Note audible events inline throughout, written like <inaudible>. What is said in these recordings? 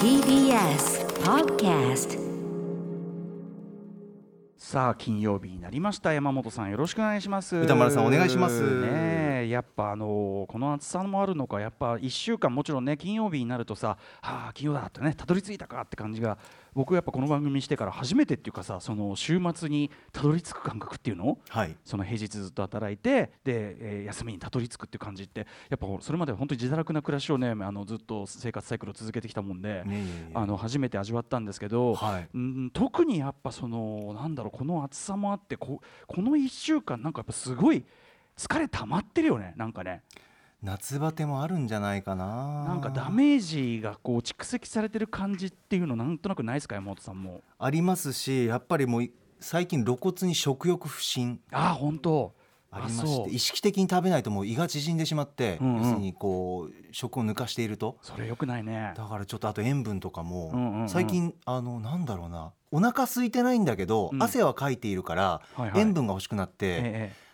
TBS Podcast さあ金曜日になりました。山本さんよろしくお願いします。歌丸さんお願いします。ねえやっぱあのこの暑さもあるのかやっぱ1週間もちろんね金曜日になるとさはあ金曜だってねたどり着いたかって感じが僕やっぱこの番組してから初めてっていうかさその週末にたどり着く感覚っていうの？はい。その平日ずっと働いてで、えー休みにたどり着くっていう感じってやっぱそれまで本当に自堕落な暮らしをねあのずっと生活サイクルを続けてきたもんで、あの初めて味わったんですけど、はい。うん特にやっぱそのなんだろうこの暑さもあってここの1週間なんかやっぱすごい疲れ溜まってるよねなんかね。夏バテもあるんじゃないかな。なんかダメージがこう蓄積されてる感じっていうのなんとなくないですか山本さんもありますしやっぱりもう最近露骨に食欲不振。ああ本当ありまして意識的に食べないともう胃が縮んでしまって、うんうん。要するにこう食を抜かしていると。それよくないね。だからちょっとあと塩分とかも、うんうんうん。最近あのなんだろうな。お腹空いてないんだけど、うん。汗はかいているから、はいはい。塩分が欲しくなって、ええ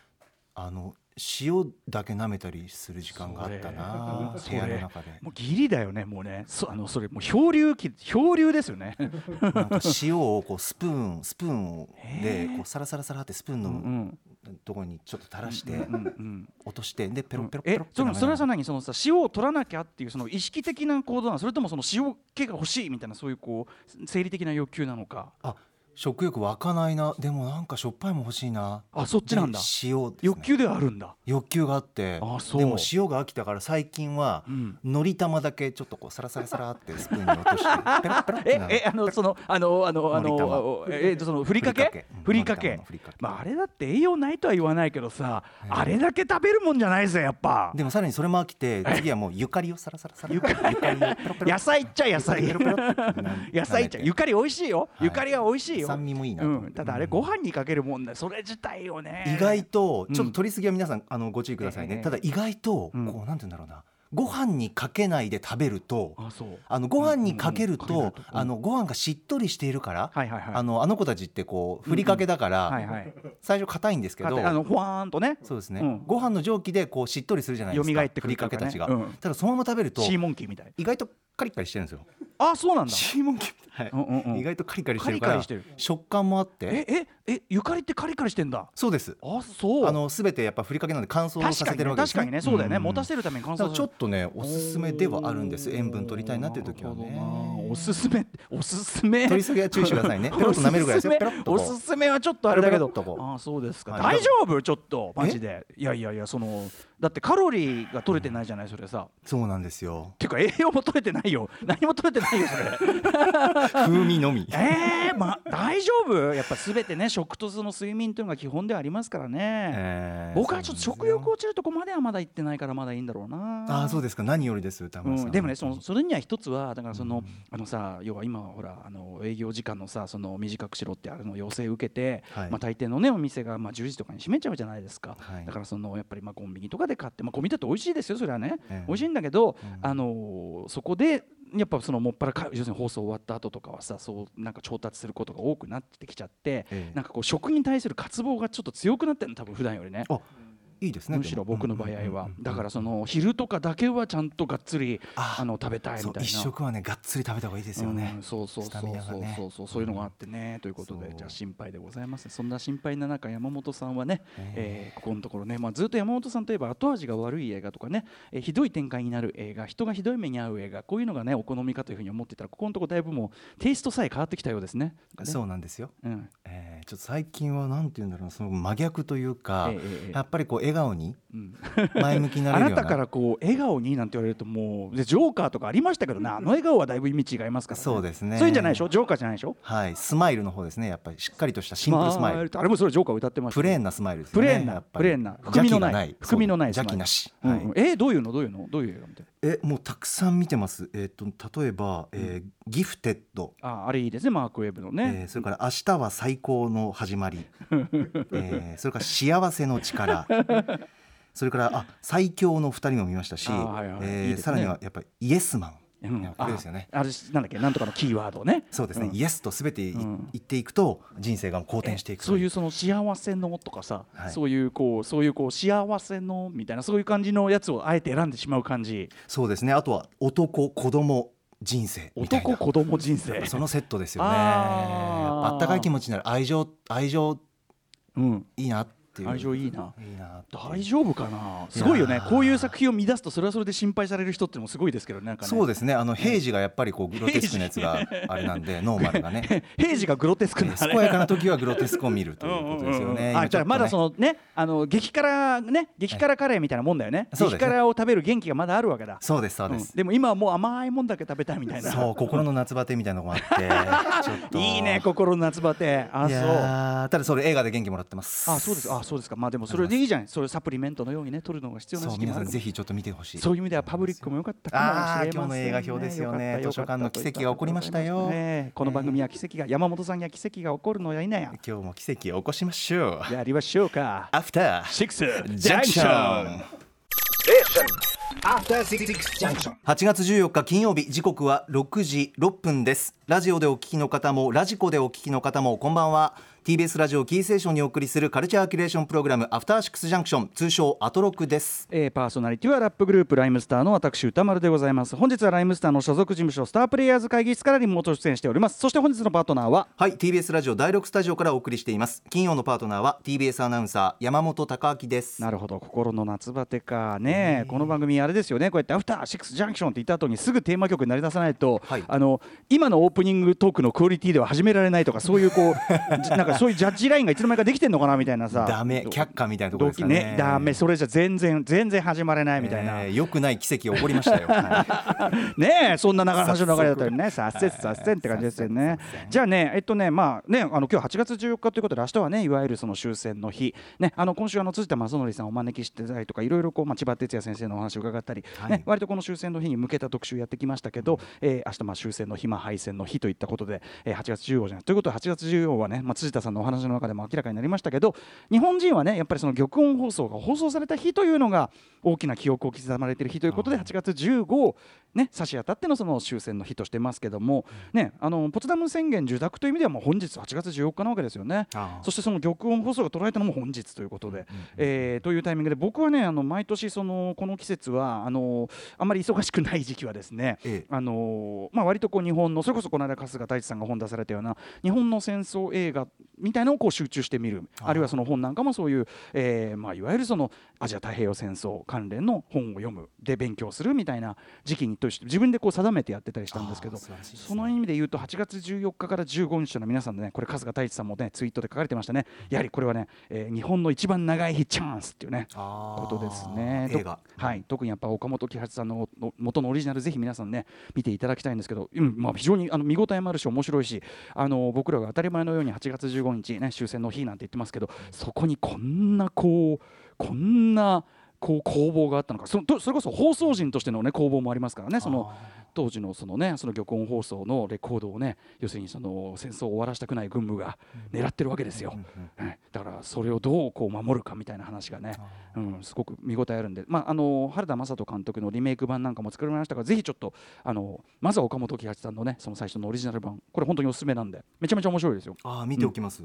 あの塩だけ舐めたりする時間があったな部屋の中で。もうギリだよねもうね。そあのそれもう漂流期漂流ですよね。なんか塩をこうスプーンスプーンへーでこうサラサラサラってスプーンうのん。ところにちょっと垂らしてうんうんうん。落としてでペロペロえペロそのそれはさ何そのさ塩を取らなきゃっていうその意識的な行動なのそれともその塩気が欲しいみたいなそういうこう生理的な欲求なのか？あ食欲湧かないな。でもなんかしょっぱいも欲しいな。あそっちなんだ。で塩ね。欲求ではあるんだ。欲求があって。あそう。でも塩が飽きたから最近はうん。のり玉だけちょっとこうサラサラサラってスプーンに落として <laughs> ペロペロってええあのそのあのあのあのえそのふりかけふふりかけまああれだって栄養ないとは言わないけどさええあれだけ食べるもんじゃないぜやっぱでもさらにそれも飽きて次はもうゆかりをサラサラサラゆかり野菜っちゃ野菜野菜っちゃゆかり美味しいよはいゆかりは美味しいよ酸味もいいなうん、ただあれご飯にかけるもんだ。それ自体をね。意外とうんちょっと取りすぎは皆さんあのご注意くださいね、ええ。ただ意外とこうなんて言うんだろうな。ご飯にかけないで食べるとああのご飯にかけるとあのご飯がしっとりしているからはいはいはい。あのあの子たちってこうふりかけだかはいらはい。最初硬いんですけどあのほわーんとね。そうですね。うん。ご飯の蒸気でこうしっとりするじゃないですか。蘇ってくるふりかけたちが。ただそのまま食べるとシーモンキーみたい。意外とカリカリしてるんですよあそうなんだ。シーモンキーはい。うんうんうん。意外とカリカリしてるからカリカリしてる。食感もあって。えええゆかりってカリカリしてんだ。そうです。あそう。あのすべてやっぱふりかけなんで乾燥させてるわけです確かにねそうだよね。ん。持たせるために乾燥だからちょっととねおすすめではあるんです。塩分取りたいなっていう時はね。おすすめおすすめ。取りすぎは注意してくださいね。ペロッと舐めるぐらいですよ。ペロッとこう。おすすめはちょっとあれだけど。ペロあそうですか。はい。大丈夫？ちょっと。マジで。いやいやいやそのだってカロリーが取れてないじゃないそれさ。そうなんですよ。ていうか栄養も取れてないよ。<laughs> 何も取れてないよそれ。<laughs> 風味のみ。<laughs> えー、ま大丈夫？やっぱ全てね食とその睡眠というのが基本ではありますからね、えー僕はちょっと食欲を落ちるとこまではまだ行ってないからまだいいんだろうな。ああそうですか。何よりです田村さうんん、でもねそのそれには一つはだからその,、うんあのさ要は今ほらあの営業時間のさその短くしろってあの要請を受けて、はい。まあ、大抵のねお店がまあ10時とかに閉めちゃうじゃないですか、はい。だからそのやっぱりまあコンビニとかで買って、まあ、コンビニだって美味しいですよそれはね、ええ。美味しいんだけど、うん。あのそこでやっぱそのもっぱらか要するに放送終わった後とかはさそうなんか調達することが多くなってきちゃって、ええ。なんかこう食に対する渇望がちょっと強くなってるの多分普段よりね。あいいですねむしろ僕の場合は。だからそのの昼とかだけはちゃんとがっつりああの食べたいみたいな。一食はねがっつり食べた方がいいですよね。うんそうそうそう。そうそうそう。そういうのがあってねということでじゃあ心配でございます。そんな心配な中山本さんはねええ。ーここのところねまあずっと山本さんといえば後味が悪い映画とかねえーひどい展開になる映画人がひどい目に遭う映画こういうのがねお好みかというふうに思ってたらここのところだいぶもうテイストさえ変わってきたようですね。そうなんですよ。うん。えーちょっと最近はなんて言うんだろうなその真逆というかええええ。やっぱりこう笑顔にうん。前向きになあれるような。なたからこう笑顔になんて言われるともうでジョーカーとかありましたけどね。あの笑顔はだいぶ意味違いますから、ね、そうですね。そういうんじゃないでしょ？ジョーカーじゃないでしょ？はい。スマイルの方ですね。やっぱり。しっかりとしたシンプルスマイル。あれもそれジョーカー歌ってましたプレーンなスマイルですね。プレーンなプレーンな含みのない。含みのない邪気なし、はい。うん。うんえーどういうの？どういうの？どういう映画みたいえもうたくさん見てます。えっ、と例えば、えーギフテッド。なああれいいですねマークウェブのね、えーそれから「明日は最高の始まり」<laughs> えーそれから「幸せの力」それからあ最強の2人も見ましたし、えさらにはやっぱり「イエスマン」うん。いやこれですよねああれなんだっけなんとかのキーワードね。そうですね、ん。イエスとすべて言っていくと人生が好転していくそういううその幸せのとかさ、はい。そういうこうそういうこう幸せのみたいなそういう感じのやつをあえて選んでしまう感じ。そうですね。あとは男子供人生みたいな。男子供人生。そのセットですよね。あったかい気持ちになる。愛情愛情うん。いいなっていう。愛情いいな。大丈夫かな？すごいよね。こういう作品を乱すとそれはそれで心配される人ってのもすごいですけどねなんかね。そうですね。あの平時がやっぱりこうグロテスクなやつがあれなんでノーマルがね。<laughs> 平時がグロテスクな健やかな時はグロテスクを見るということですよね。あじゃあまだそのねあの激辛ね激辛カレーみたいなもんだよね。そうですね。激辛を食べる元気がまだあるわけだ。そうですそうでうん。す。でも今はもう甘いもんだけ食べたいみたいな。そう心の夏バテみたいなのがあって <laughs> いいね心の夏バテ。あいそうただそれ映画で元気もらってます。あそうです。あそうですか。まあでもそれでいいじゃない。それサプリメントのようにね取るのが必要なそう時期もある。皆さんぜひちょっと見てほしい。そういう意味ではパブリックも良かったかもしれません、ね、今日の映画表ですよね。よかった図書館の奇跡が起こりましたよ。ねこの番組は奇跡が山本さんには奇跡が起こるのや否や今日も奇跡を起こしましょう。やりましょうか。アフターシックスジャンクション。After Six Junction. 8月14日金曜日時刻は6時6分です。ラジオでお聞きの方もラジコでお聞きの方もこんばんは TBS ラジオキーステーションにお送りするカルチャーキュレーションプログラムアフターシックスジャンクション通称アトロクです。えーパーソナリティはラップグループライムスターの私歌丸でございます。本日はライムスターの所属事務所スタープレイヤーズ会議室からリモート出演しております。そして本日のパートナーははい TBS ラジオ第6スタジオからお送りしています。金曜のパートナーは TBS アナウンサー山本貴明です。なるほど。心の夏バテか。ねこの番組あれですよね。こうやって「アフターシックスジャンクション」って言った後にすぐテーマ曲になり出さないと、はい。あの今のオープニングトークのクオリティでは始められないとかそういうこうじ <laughs> なんか <laughs> そういうジャッジラインがいつの間にかできてんのかなみたいなさ。ダメ却下みたいなところですかね。ねダメそれじゃ全然全然始まれないみたいな、えー良くない奇跡が起こりましたよ、は <laughs> いねえそんな長話の流れだったりね。さっせっさっせんって感じですよね。じゃあねえっとねまあねあの今日8月14日ということで明日はねいわゆるその終戦の日。ねあの今週あの辻田正則さんをお招きしてたりとかいろいろこうまあ千葉哲也先生のお話を伺ったり、はい。ね割とこの終戦の日に向けた特集やってきましたけど、えー明日まあ終戦の日まあ敗戦の日といったことで、えー8月15じゃない。ということで8月14はねまあ辻田さんのお話の中でも明らかになりましたけど日本人はねやっぱりその玉音放送が放送された日というのが大きな記憶を刻まれている日ということで8月15をね差し当たってのその終戦の日としてますけども、ねあのポツダム宣言受諾という意味ではもう本日8月14日なわけですよね。そしてその玉音放送が捉えたのも本日ということで、えーというタイミングで僕はねあの毎年そのこの季節はあのあんまり忙しくない時期はですね、ええ。あのまあ、割とこう日本のそれこそこの間春日太一さんが本出されたような日本の戦争映画みたいなのをこう集中してみる。あるいはその本なんかもそういう、えーまあ、いわゆるそのアジア太平洋戦争関連の本を読む。で勉強するみたいな時期にとして自分でこう定めてやってたりしたんですけどね。その意味で言うと8月14日から15日の皆さんでねこれ春日太一さんもねツイートで書かれてましたね。やはりこれはね、えー日本の一番長い日チャンスっていうねことですね。映画。とはい、特にやっぱ岡本喜八さんのの元のオリジナルぜひ皆さんね見ていただきたいんですけど、うんまあ、非常にあの見応えもあるし面白いしあの僕らが当たり前のように8月15 5日ね終戦の日なんて言ってますけどそこにこんなこうこんなこう攻防があったのか。そのとそれこそ放送人としてのね攻防もありますからね。その当時のそのねその玉音放送のレコードをね要するにその戦争を終わらせたくない軍部が狙ってるわけですよ。はい、だからそれをどうこう守るかみたいな話がね、うん、すごく見応えあるんで、まあ、あの原田雅人監督のリメイク版なんかも作られましたからぜひちょっとあのまずは岡本喜八さんのねその最初のオリジナル版。これ本当におすすめなんでめちゃめちゃ面白いですよ。あー見ておきます、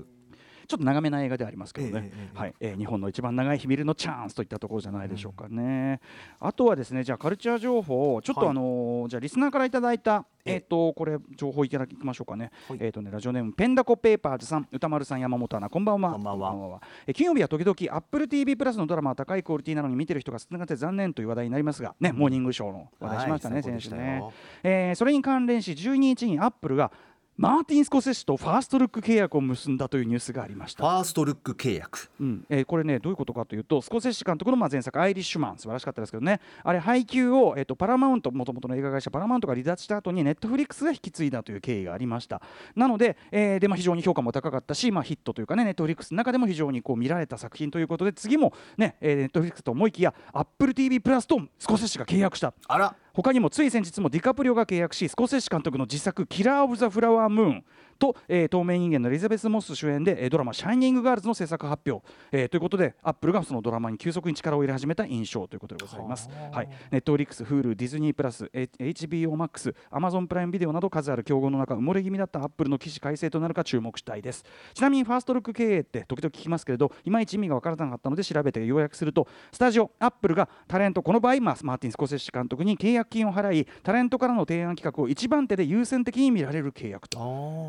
ちょっと長めな映画ではありますけどね、ええええはい。えー日本の一番長い日見るのチャンスといったところじゃないでしょうかね。あとはですねじゃあカルチャー情報をちょっとはい。あのーじゃあリスナーからいただいたええ。えっ、とこれ情報いただきましょうかね。はい。えっ、とねラジオネームペンダコペーパーズさん歌丸さん山本アナこんばんは。こんばんは。えー金曜日は時々 Apple TV プラスのドラマは高いクオリティなのに見てる人が少なくて残念という話題になりますがね、モーニングショーの話題しましたね、はい先週ね。えーそれに関連し12日にアップルがマーティン・スコセッシとファーストルック契約を結んだというニュースがありました。ファーストルック契約。うん。えーこれねどういうことかというとスコセッシ監督のまあ前作「アイリッシュマン」素晴らしかったですけどね。あれ配給を、えー、とパラマウントもともとの映画会社パラマウントが離脱した後にネットフリックスが引き継いだという経緯がありました。なので,、えーでまあ、非常に評価も高かったし、まあ、ヒットというかねネットフリックスの中でも非常にこう見られた作品ということで次もねえーネットフリックスと思いきや AppleTV プラスとスコセッシが契約した。あら他にもつい先日もディカプリオが契約しスコセッシ監督の次作「キラー・オブ・ザ・フラワームーン」と、えー、透明人間のエリザベス・モス主演で、えードラマ「シャイニング・ガールズ」の制作発表、えーということでアップルがそのドラマに急速に力を入れ始めた印象ということでございます。はい、ネットフリックス、Hulu、ディズニープラス、え HBO Max、Amazon プライムビデオなど数ある競合の中埋もれ気味だったアップルの起死回生となるか注目したいです。ちなみにファーストルック契約って時々聞きますけれどいまいち意味が分からなかったので調べて要約するとスタジオアップルがタレントこの場合、まあ、マーティン・スコセッシ監督に契約金を払いタレントからの提案企画を一番手で優先的に見られる契約と。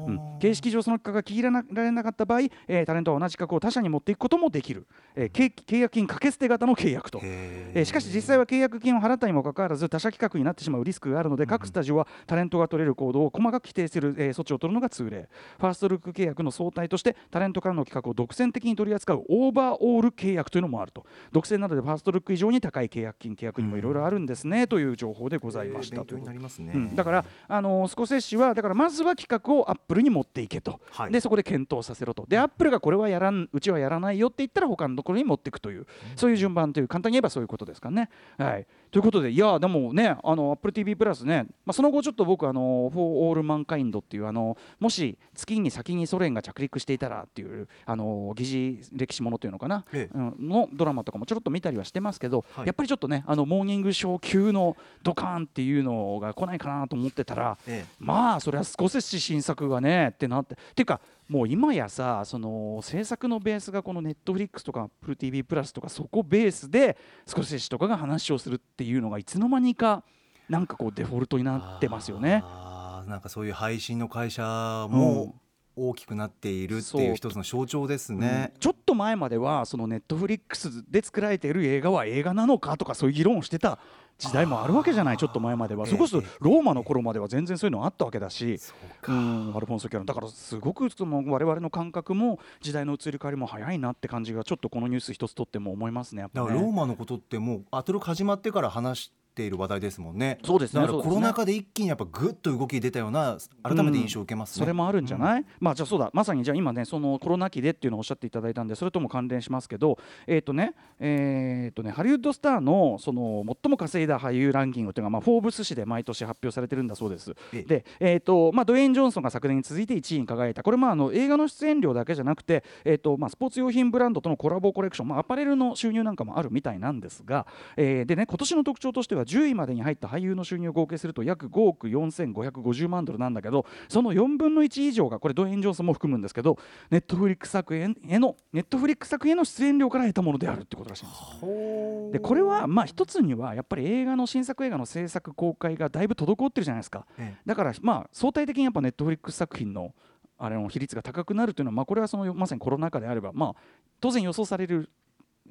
うん形式上その企画が切られなかった場合、えータレントは同じ企画を他社に持っていくこともできる、えー契契約金掛け捨て型の契約と、えーしかし実際は契約金を払ったにもかかわらず他社企画になってしまうリスクがあるので各スタジオはタレントが取れる行動を細かく規定する、えー措置を取るのが通例。ファーストルック契約の総体としてタレントからの企画を独占的に取り扱うオーバーオール契約というのもあると。独占などでファーストルック以上に高い契約金契約にもいろいろあるんですね、という情報でございました勉強にというなりますね、うん、だから、あのスコセッシはだからまずは企画をアップルに持っていけと、はい。でそこで検討させろと。でアップルがこれはやらんうちはやらないよって言ったら他のところに持っていくという、そういう順番という簡単に言えばそういうことですかね。はい、ということでいやでもねあの AppleTV プラスね、まあ、その後ちょっと僕あの「For All Mankind」っていうあのもし月に先にソ連が着陸していたらっていうあの疑似歴史ものというのかな、ええ。うんのドラマとかもちょろっと見たりはしてますけど、はい。やっぱりちょっとねあのモーニングショー級のドカーンっていうのが来ないかなと思ってたら、ええ。まあそれはスコセッシ新作がねってなってっていうかもう今やさその制作のベースがこのネットフリックスとか AppleTV プラスとかそこベースでスコセッシとかが話をするっていうのがいつの間にかなんかこうデフォルトになってますよね。あーなんかそういう配信の会社も大きくなっているっていう一つの象徴ですねうん。ちょっと前まではそのネットフリックスで作られている映画は映画なのかとかそういう議論をしてた時代もあるわけじゃないちょっと前までは。ええ。それこそローマの頃までは全然そういうのあったわけだし。そうんアルフォンソ・キャロンだからすごくその我々の感覚も時代の移り変わりも早いなって感じがちょっとこのニュース一つとっても思いますねやっぱだからローね。マのことってもうアトロク始まってから話している話題ですもんね。そうですね。コロナ禍で一気にやっぱぐっと動き出たような改めて印象を受けますね。それもあるんじゃない、まあじゃあそうだ。まさにじゃあ今ねそのコロナ期でっていうのをおっしゃっていただいたんでそれとも関連しますけどえっ、とねえっ、とねハリウッドスターのその最も稼いだ俳優ランキングっていうのがまあフォーブス誌で毎年発表されてるんだそうです。ええ。でえっ、とまあドウェイン・ジョンソンが昨年に続いて1位に輝いた。これまああの映画の出演料だけじゃなくてえっ、とまあスポーツ用品ブランドとのコラボコレクションまあアパレルの収入なんかもあるみたいなんですが、えーでね今年の特徴としては10位までに入った俳優の収入を合計すると約5億4550万ドルなんだけどその4分の1以上がこれドウェイン・ジョンソンも含むんですけどネットフリックス作品へのネットフリックス作品への出演料から得たものであるってことらしいんです。でこれはまあ一つにはやっぱり映画の新作映画の制作公開がだいぶ滞ってるじゃないですか。ええ。だからまあ相対的にやっぱネットフリックス作品のあれの比率が高くなるというのはまあこれはそのまさにコロナ禍であればまあ当然予想される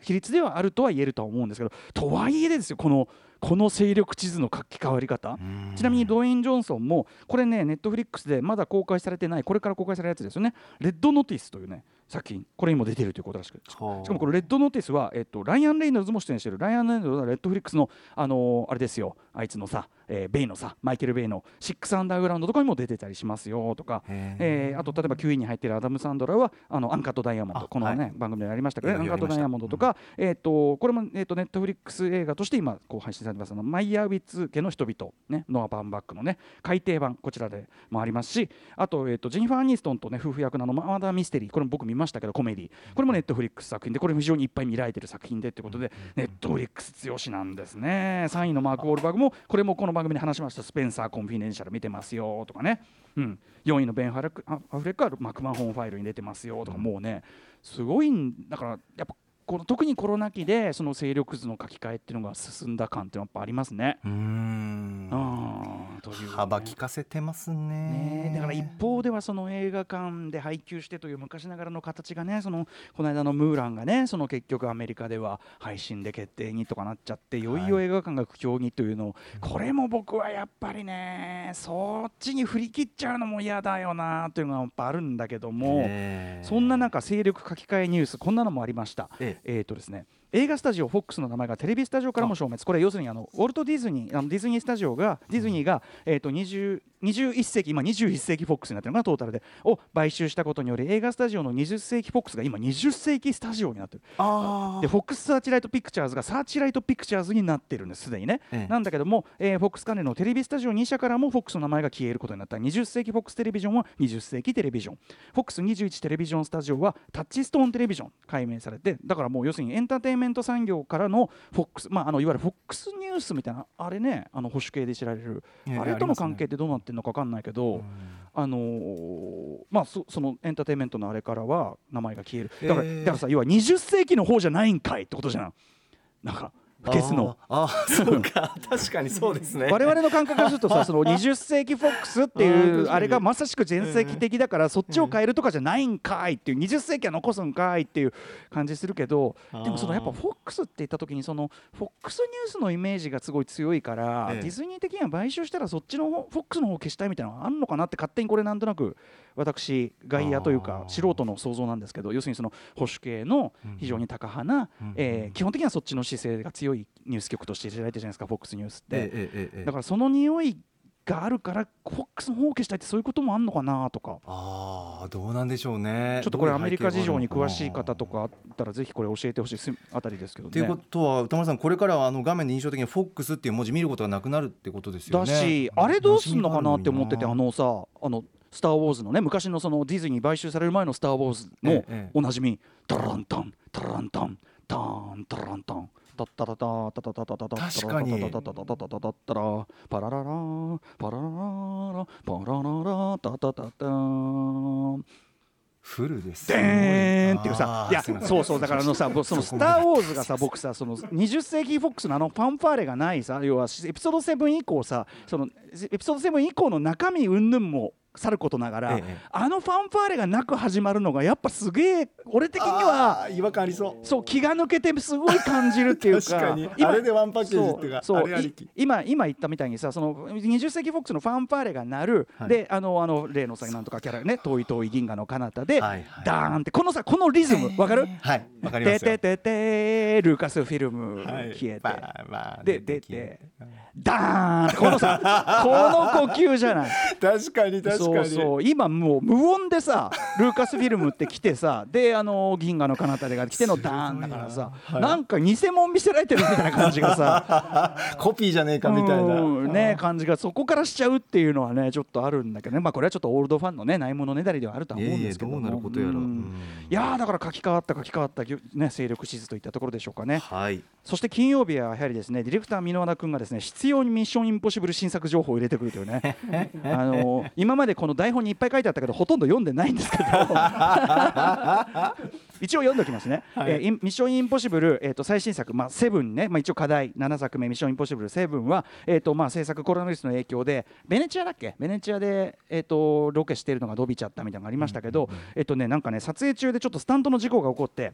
比率ではあるとは言えるとは思うんですけどとはいえですよこのこの勢力地図の書き換わり方。うん。ちなみにドウェイン・ジョンソンもこれねネットフリックスでまだ公開されてないこれから公開されるやつですよね「レッドノティス」というね作品。これにも出てるということらしくしかはあ。もこれレッドノティスは、えっと、ライアン・レイノルズも出演している。ライアン・レイノルズはネットフリックスの、あのーあれですよ。あいつのさ、えーベイのさマイケル・ベイの「シックス・アンダーグラウンド」とかにも出てたりしますよとか、へえーあと例えば9位に入っているアダム・サンドラーはあのアンカット・ダイヤモンド。あこのね、はい。番組でやりましたけど、映画でやりましたアンカット・ダイヤモンドとか、えー、とこれも、えー、とネットフリックス映画として今こう配信されてます。あのマイヤーウィッツ家の人々、ね、ノア・バンバックのね改訂版こちらでもありますしあと,、えー、とジェニファー・アニストンとね夫婦役のあのマーダー・ミステリー。これも僕見ましたけどコメディ。これもネットフリックス作品でこれも非常にいっぱい見られてる作品でということでネットフリックス強しなんですね。3位のマーク・ウォールバーグもこれもこの番組で話しましたスペンサー・コンフィデンシャル見てますよとかね、うん、4位のベン・アファレックあアフレックはマクマンホーンファイルに出てますよとかもうねすごいんだからやっぱこの特にコロナ期でその勢力図の書き換えっていうのが進んだ感っていうのはやっぱありますね。うーんというね幅利かせてますねだから一方ではその映画館で配給してという昔ながらの形がねそのこの間のムーランがねその結局アメリカでは配信で決定にとかなっちゃっていよいよ映画館が苦境にというのを、これも僕はやっぱりねそっちに振り切っちゃうのも嫌だよなというのがやっぱあるんだけども。ええそんな中、勢力書き換えニュース、こんなのもありました。ええーとですね映画スタジオフォックスの名前がテレビスタジオからも消滅。これ要するにあのウォルト・ディズニーあのディズニースタジオがディズニーが、えー、と20 21世紀今21世紀フォックスになってるのかなトータルでを買収したことにより映画スタジオの20世紀フォックスが今20世紀スタジオになってる。あでフォックスサーチライトピクチャーズがサーチライトピクチャーズになってるんですすでにね、ええ。なんだけども、えーフォックス関連のテレビスタジオ2社からもフォックスの名前が消えることになった。20世紀フォックステレビジョンは20世紀テレビジョン。フォックス21テレビジョンスタジオはタッチストーンテレビジョン改名されて。だからもう要するにエンターテインメント産業からのフォックス、まあ、あのいわゆるフォックスニュースみたいなあれねあの保守系で知られるええあれとの関係ってどうなってるのか分かんないけど、あのーまあそそのエンターテインメントのあれからは名前が消える。だから,、えー。だからさ要は20世紀の方じゃないんかいってことじゃん。なんか消すの。あーあー <laughs> そうか。確かにそうですね。我々の感覚からするとさその20世紀フォックスっていうあれがまさしく全盛期的だからそっちを変えるとかじゃないんかいっていう20世紀は残すんかいっていう感じするけどでもそのやっぱフォックスって言った時にそのフォックスニュースのイメージがすごい強いからええ。ディズニー的には買収したらそっちの方フォックスの方を消したいみたいなのがあるのかなって勝手にこれなんとなく私外野というか素人の想像なんですけど要するにその保守系の非常に高派なうん。えー基本的にはそっちの姿勢が強いニュース局として知られてるじゃないですかフォックスニュースって。ええだからその匂いがあるからフォックスの方を消したいってそういうこともあんのかなとか。ああどうなんでしょうね。ちょっとこれアメリカ事情に詳しい方とかあったらぜひこれ教えてほしいすあたりですけどというこね。とは歌丸さんこれからはあの画面で印象的にフォックスっていう文字見ることがなくなるってことですよね。だしあれどうすんのかなって思っててあののさあの「スター・ウォーズ」のね昔のそのディズニー買収される前の「スター・ウォーズ」のおなじみ「タラランタンタラランタンターンタラランタン」タッタタタタタタタタタ確かにタタタタタタタタタラパラララパラララパラララタタタタフルですでーんっていうさいやそうそうだからあのさその「スター・ウォーズ」がさ僕さその20世紀フォックスのあのファンファーレがないさ要はエピソード7以降さそのエピソード7以降の中身云々もさることながら、ええ。あのファンファーレがなく始まるのがやっぱすげえ俺的には違和感ありそう。そう気が抜けてすごい感じるっていうか確かに。あれでワンパッケージってかそう今今言ったみたいにさその20世紀フォックスのファンファーレが鳴る、はい。であのあの例のさなんとかキャラね遠い遠い銀河の彼方で、はいはい。ダーンってこのさこのリズムわかる？はい。わかりますよ。ててててルーカスフィルムはい。消えて、まあまあで出て。ダーンこのさこの呼吸じゃない。<laughs> 確かに確かそうにそう。今もう無音でさルーカスフィルムって来てさ <laughs> であの銀河の彼方でが来てのダーンだからさ、はい。なんか偽物見せられてるみたいな感じがさ。<laughs> コピーじゃねえかみたいな。うんね感じがそこからしちゃうっていうのはねちょっとあるんだけどね。まあこれはちょっとオールドファンのねないものねだりではあるとは思うんですけども。いやだから書き換わった書き換わったね勢力地図といったところでしょうかね。はい。そして金曜日はやはりですねディレクター箕輪田君がですね必要にミッションインポッシブル新作情報を入れてくるというね。<laughs> あの今までこの台本にいっぱい書いてあったけどほとんど読んでないんですけど。<laughs> 一応読んでおきますね、はい。えーミッションインポッシブル、えー、と最新作、まあ、セブンね、まあ、一応課題。7作目ミッションインポッシブルセブンは、えーとまあ、制作コロナウイルスの影響でベネチアだっけ？ベネチアで、えー、とロケしているのが伸びちゃったみたいなのがありましたけど、えっ、とねなんかね撮影中でちょっとスタントの事故が起こって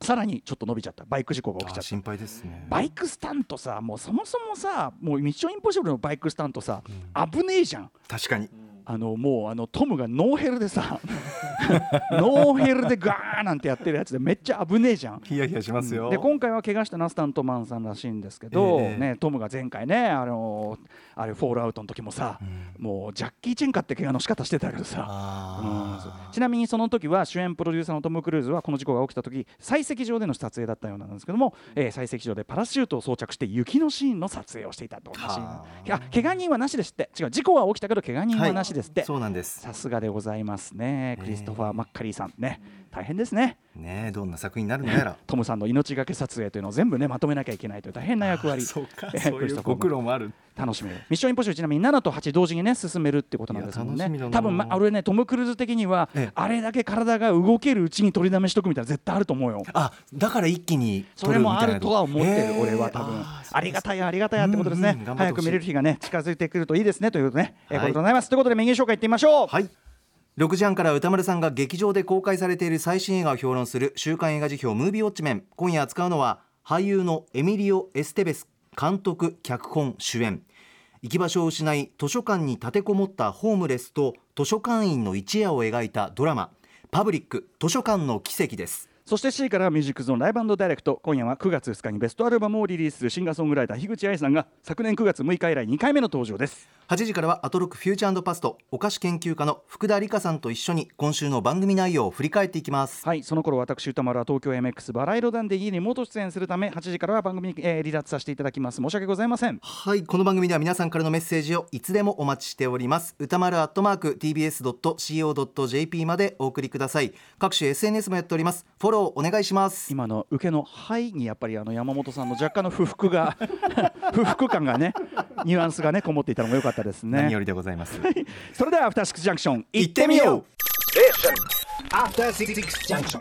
さらにちょっと伸びちゃったバイク事故が起きちゃった。あ心配ですね。バイクスタントさもうそもそもさもうミッションインポッシブルのバイクスタントさ、危ねえじゃん。確かにあのもうあのトムがノーヘルでさ <laughs> ノーヘルでガーなんてやってるやつでめっちゃ危ねえじゃん。ヒヤヒヤしますよ。で今回は怪我したのはスタントマンさんらしいんですけど、ええ。ね、トムが前回ねあのあれフォールアウトの時もさ、もうジャッキー・チェンかって怪我の仕方してたけどさ、うん。ちなみにその時は主演プロデューサーのトム・クルーズはこの事故が起きた時採石場での撮影だったようなんですけども、えー採石場でパラシュートを装着して雪のシーンの撮影をしていたとらしいはあ。いや怪我人はなしですって違う事故は起きたけど怪我人はなしですって、そうなんです。さすがでございますね。クリストファー・マッカリーさんね。大変ですね。ねえどんな作品になるのやら。<laughs> トムさんの命がけ撮影というのを全部ねまとめなきゃいけないという大変な役割。そうか。<laughs> えーそういうご苦労もある楽しめる。ミッションインポッシブルちなみに7と8同時にね進めるってことなんですもんね。多分、ま、俺ねトム・クルーズ的にはええ。あれだけ体が動けるうちに取りだめしとくみたいな絶対あると思うよ。あだから一気にそれもあるとは思ってへえる俺は多分。あーありがたいありがたいってことですね。うんうん早く見れる日がね近づいてくるといいですねということね。えーはいことでございます。ということでメニュー紹介いってみましょう。はい。6時半から歌丸さんが劇場で公開されている最新映画を評論する週刊映画辞表ムービーウォッチメン。今夜扱うのは俳優のエミリオ・エステベス監督脚本主演。行き場所を失い図書館に立てこもったホームレスと図書館員の一夜を描いたドラマパブリック図書館の奇跡です。そして C からはミュージックゾーンライブダイレクト今夜は9月2日にベストアルバムをリリースするシンガーソングライター樋口愛さんが昨年9月6日以来2回目の登場です。8時からはアトロックフューチャーパストお菓子研究家の福田理香さんと一緒に今週の番組内容を振り返っていきます。はいその頃私歌丸は東京 MX バラ色団で家にリモート出演するため8時からは番組、えー離脱させていただきます。申し訳ございませんはいこの番組では皆さんからのメッセージをいつでもお待ちしております。歌丸アットマーク tbs.co.jp までお送りください。各種 SNS もやっております。フォローお願いします。今の受けの「はい」にやっぱりあの山本さんの若干の不服が <laughs> 不服感がねニュアンスがねこもっていたのも良かったですね。何よりでございます。それではアフターシックスジャンクション行ってみよう。After Six Junction.